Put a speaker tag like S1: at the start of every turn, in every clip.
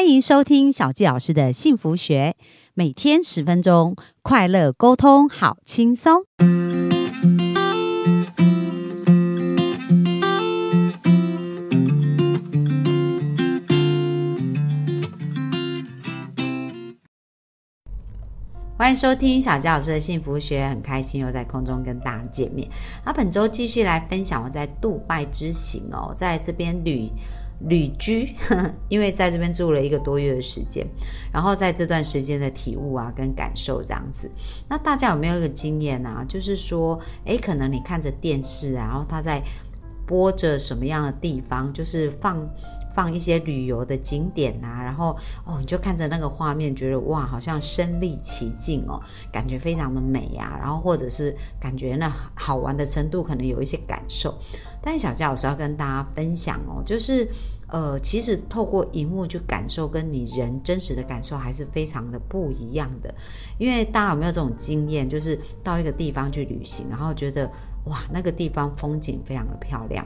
S1: 欢迎收听小纪老师的幸福学，每天十分钟，快乐沟通，好轻松。欢迎收听小纪老师的幸福学，很开心又在空中跟大家见面。那本周继续来分享我在杜拜之行哦，在这边旅。旅居，因为在这边住了一个多月的时间，然后在这段时间的体悟啊，跟感受这样子。那大家有没有一个经验啊？就是说，诶，可能你看着电视啊，然后他在播着什么样的地方，就是放放一些旅游的景点啊，然后哦，你就看着那个画面，觉得哇，好像身临其境哦，感觉非常的美呀。然后或者是感觉那好玩的程度，可能有一些感受。但小佳老师要跟大家分享哦，就是，呃，其实透过荧幕去感受，跟你人真实的感受还是非常的不一样的。因为大家有没有这种经验，就是到一个地方去旅行，然后觉得哇，那个地方风景非常的漂亮，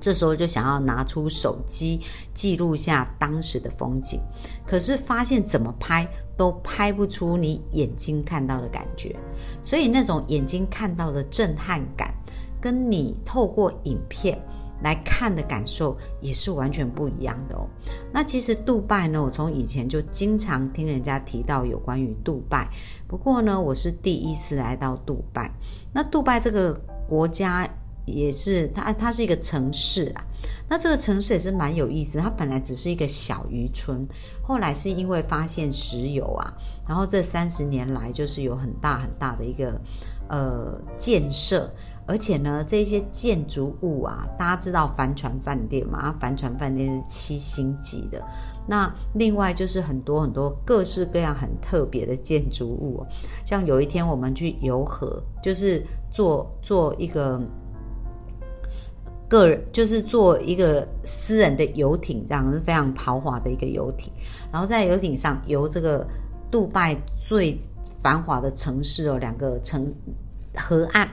S1: 这时候就想要拿出手机记录下当时的风景，可是发现怎么拍都拍不出你眼睛看到的感觉，所以那种眼睛看到的震撼感。跟你透过影片来看的感受也是完全不一样的哦。那其实杜拜呢，我从以前就经常听人家提到有关于杜拜，不过呢，我是第一次来到杜拜。那杜拜这个国家也是它，它是一个城市啊。那这个城市也是蛮有意思，它本来只是一个小渔村，后来是因为发现石油啊，然后这三十年来就是有很大很大的一个呃建设。而且呢，这些建筑物啊，大家知道帆船饭店嘛？帆船饭店是七星级的。那另外就是很多很多各式各样很特别的建筑物，像有一天我们去游河，就是坐坐一个个人，就是坐一个私人的游艇，这样是非常豪华的一个游艇。然后在游艇上游这个杜拜最繁华的城市哦，两个城。河岸，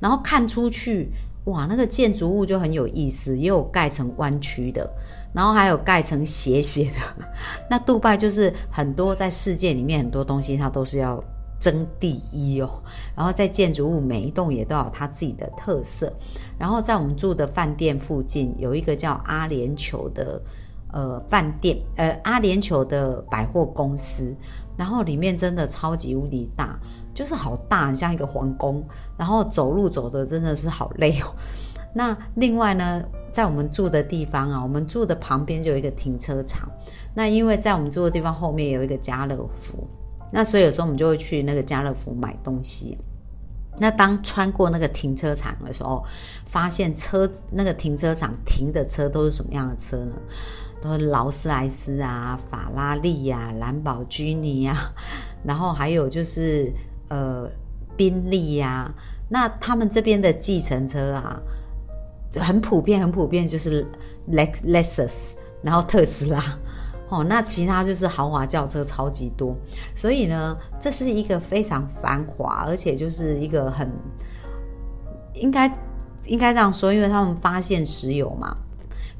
S1: 然后看出去，哇，那个建筑物就很有意思，也有盖成弯曲的，然后还有盖成斜斜的。那杜拜就是很多在世界里面很多东西，它都是要争第一哦。然后在建筑物每一栋也都有它自己的特色。然后在我们住的饭店附近有一个叫阿联酋的呃饭店，呃阿联酋的百货公司，然后里面真的超级无敌大。就是好大，像一个皇宫，然后走路走的真的是好累哦。那另外呢，在我们住的地方啊，我们住的旁边就有一个停车场。那因为在我们住的地方后面有一个家乐福，那所以有时候我们就会去那个家乐福买东西。那当穿过那个停车场的时候，发现车那个停车场停的车都是什么样的车呢？都是劳斯莱斯啊、法拉利呀、兰博基尼呀，然后还有就是。呃，宾利呀，那他们这边的计程车啊，很普遍，很普遍，就是 Lex Lexus，然后特斯拉，哦，那其他就是豪华轿车超级多，所以呢，这是一个非常繁华，而且就是一个很应该应该这样说，因为他们发现石油嘛。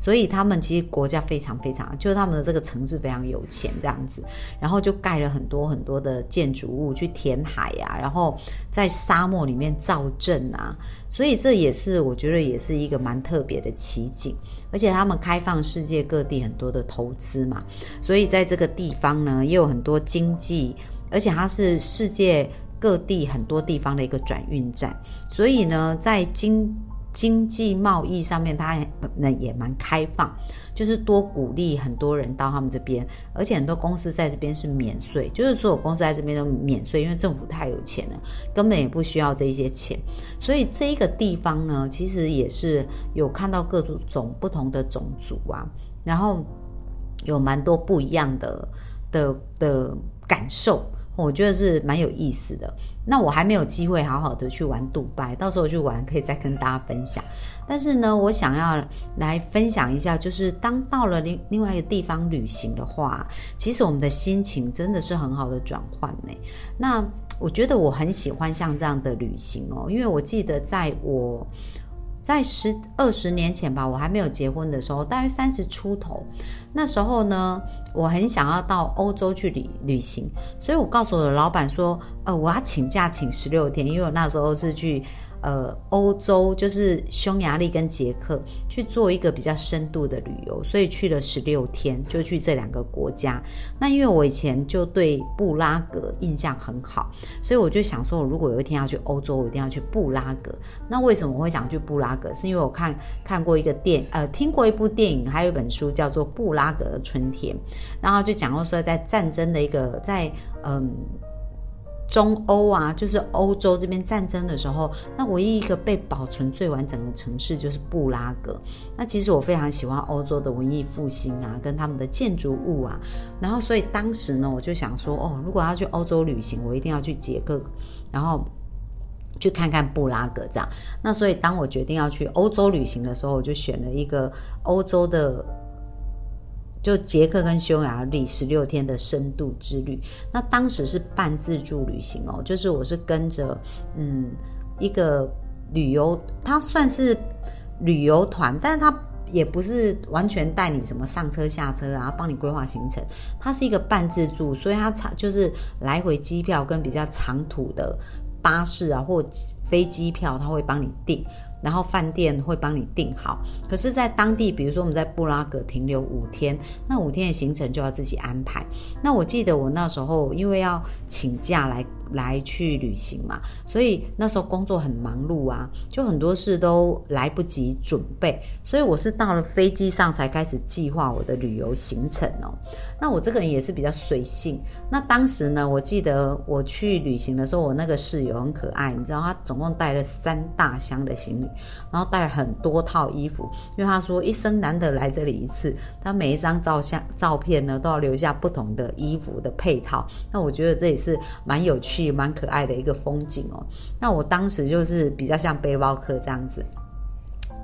S1: 所以他们其实国家非常非常，就是他们的这个城市非常有钱这样子，然后就盖了很多很多的建筑物去填海呀，然后在沙漠里面造镇啊，所以这也是我觉得也是一个蛮特别的奇景，而且他们开放世界各地很多的投资嘛，所以在这个地方呢也有很多经济，而且它是世界各地很多地方的一个转运站，所以呢在经。经济贸易上面，它那也蛮开放，就是多鼓励很多人到他们这边，而且很多公司在这边是免税，就是所有公司在这边都免税，因为政府太有钱了，根本也不需要这些钱。所以这一个地方呢，其实也是有看到各种不同的种族啊，然后有蛮多不一样的的的感受。我觉得是蛮有意思的。那我还没有机会好好的去玩杜拜，到时候去玩可以再跟大家分享。但是呢，我想要来分享一下，就是当到了另另外一个地方旅行的话，其实我们的心情真的是很好的转换呢。那我觉得我很喜欢像这样的旅行哦，因为我记得在我在十二十年前吧，我还没有结婚的时候，大约三十出头，那时候呢，我很想要到欧洲去旅旅行，所以我告诉我的老板说，呃，我要请假请十六天，因为我那时候是去。呃，欧洲就是匈牙利跟捷克去做一个比较深度的旅游，所以去了十六天，就去这两个国家。那因为我以前就对布拉格印象很好，所以我就想说，如果有一天要去欧洲，我一定要去布拉格。那为什么我会想去布拉格？是因为我看看过一个电，呃，听过一部电影，还有一本书叫做《布拉格的春天》，然后就讲到说，在战争的一个在嗯。中欧啊，就是欧洲这边战争的时候，那唯一一个被保存最完整的城市就是布拉格。那其实我非常喜欢欧洲的文艺复兴啊，跟他们的建筑物啊。然后，所以当时呢，我就想说，哦，如果要去欧洲旅行，我一定要去捷克，然后去看看布拉格这样。那所以，当我决定要去欧洲旅行的时候，我就选了一个欧洲的。就捷克跟匈牙利十六天的深度之旅，那当时是半自助旅行哦，就是我是跟着嗯一个旅游，它算是旅游团，但是它也不是完全带你什么上车下车啊，帮你规划行程，它是一个半自助，所以它长就是来回机票跟比较长途的巴士啊或飞机票，它会帮你订。然后饭店会帮你订好，可是，在当地，比如说我们在布拉格停留五天，那五天的行程就要自己安排。那我记得我那时候因为要请假来。来去旅行嘛，所以那时候工作很忙碌啊，就很多事都来不及准备，所以我是到了飞机上才开始计划我的旅游行程哦。那我这个人也是比较随性。那当时呢，我记得我去旅行的时候，我那个室友很可爱，你知道他总共带了三大箱的行李，然后带了很多套衣服，因为他说一生难得来这里一次，他每一张照相照片呢都要留下不同的衣服的配套。那我觉得这也是蛮有趣。也蛮可爱的一个风景哦，那我当时就是比较像背包客这样子。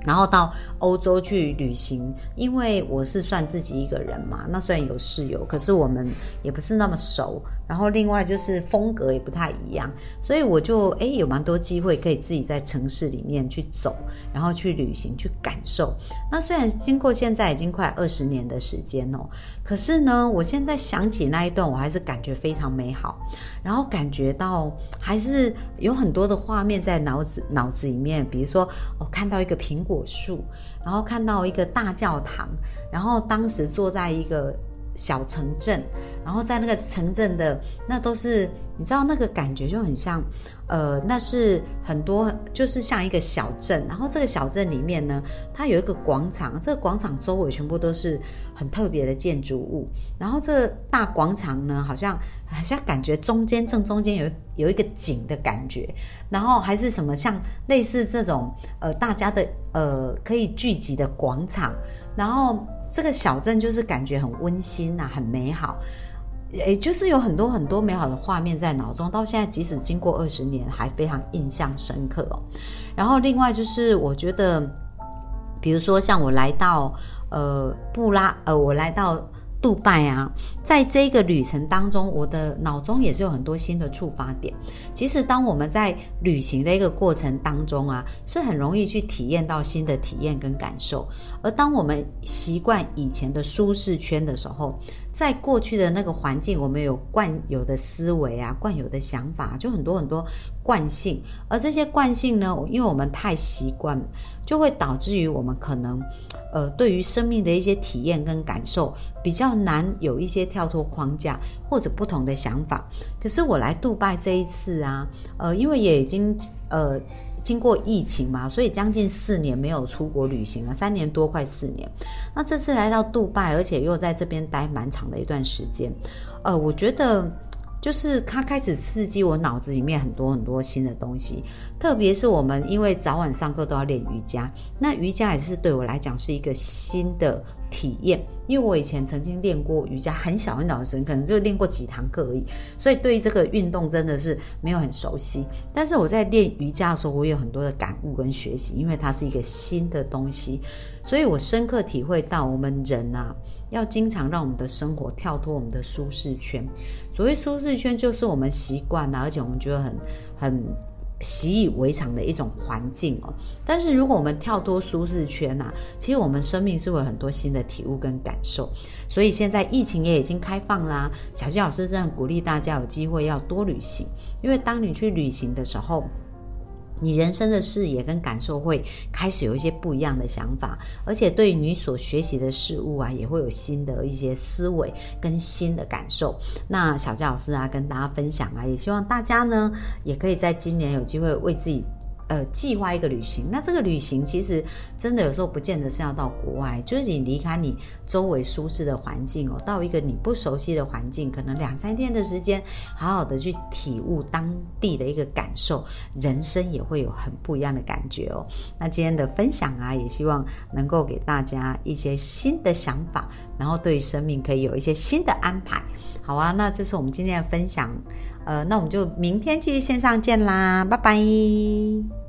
S1: 然后到欧洲去旅行，因为我是算自己一个人嘛，那虽然有室友，可是我们也不是那么熟。然后另外就是风格也不太一样，所以我就诶有蛮多机会可以自己在城市里面去走，然后去旅行去感受。那虽然经过现在已经快二十年的时间哦，可是呢，我现在想起那一段，我还是感觉非常美好，然后感觉到还是有很多的画面在脑子脑子里面，比如说我看到一个苹果。果树，然后看到一个大教堂，然后当时坐在一个小城镇，然后在那个城镇的那都是，你知道那个感觉就很像。呃，那是很多，就是像一个小镇，然后这个小镇里面呢，它有一个广场，这个广场周围全部都是很特别的建筑物，然后这大广场呢，好像好像感觉中间正中间有有一个景的感觉，然后还是什么像类似这种呃大家的呃可以聚集的广场，然后这个小镇就是感觉很温馨呐，很美好。也就是有很多很多美好的画面在脑中，到现在即使经过二十年，还非常印象深刻哦。然后另外就是，我觉得，比如说像我来到呃布拉呃，我来到。杜拜啊，在这个旅程当中，我的脑中也是有很多新的触发点。其实，当我们在旅行的一个过程当中啊，是很容易去体验到新的体验跟感受。而当我们习惯以前的舒适圈的时候，在过去的那个环境，我们有惯有的思维啊，惯有的想法，就很多很多惯性。而这些惯性呢，因为我们太习惯，就会导致于我们可能。呃，对于生命的一些体验跟感受，比较难有一些跳脱框架或者不同的想法。可是我来杜拜这一次啊，呃，因为也已经呃经过疫情嘛，所以将近四年没有出国旅行了，三年多快四年。那这次来到杜拜，而且又在这边待蛮长的一段时间，呃，我觉得。就是它开始刺激我脑子里面很多很多新的东西，特别是我们因为早晚上课都要练瑜伽，那瑜伽也是对我来讲是一个新的体验，因为我以前曾经练过瑜伽，很小很小的时候，可能就练过几堂课而已，所以对于这个运动真的是没有很熟悉。但是我在练瑜伽的时候，我有很多的感悟跟学习，因为它是一个新的东西，所以我深刻体会到我们人啊。要经常让我们的生活跳脱我们的舒适圈。所谓舒适圈，就是我们习惯了，而且我们觉得很很习以为常的一种环境哦。但是如果我们跳脱舒适圈呐，其实我们生命是会有很多新的体悟跟感受。所以现在疫情也已经开放啦，小鸡老师真的鼓励大家有机会要多旅行，因为当你去旅行的时候。你人生的视野跟感受会开始有一些不一样的想法，而且对于你所学习的事物啊，也会有新的一些思维跟新的感受。那小佳老师啊，跟大家分享啊，也希望大家呢，也可以在今年有机会为自己。呃，计划一个旅行，那这个旅行其实真的有时候不见得是要到国外，就是你离开你周围舒适的环境哦，到一个你不熟悉的环境，可能两三天的时间，好好的去体悟当地的一个感受，人生也会有很不一样的感觉哦。那今天的分享啊，也希望能够给大家一些新的想法，然后对于生命可以有一些新的安排。好啊，那这是我们今天的分享，呃，那我们就明天继续线上见啦，拜拜。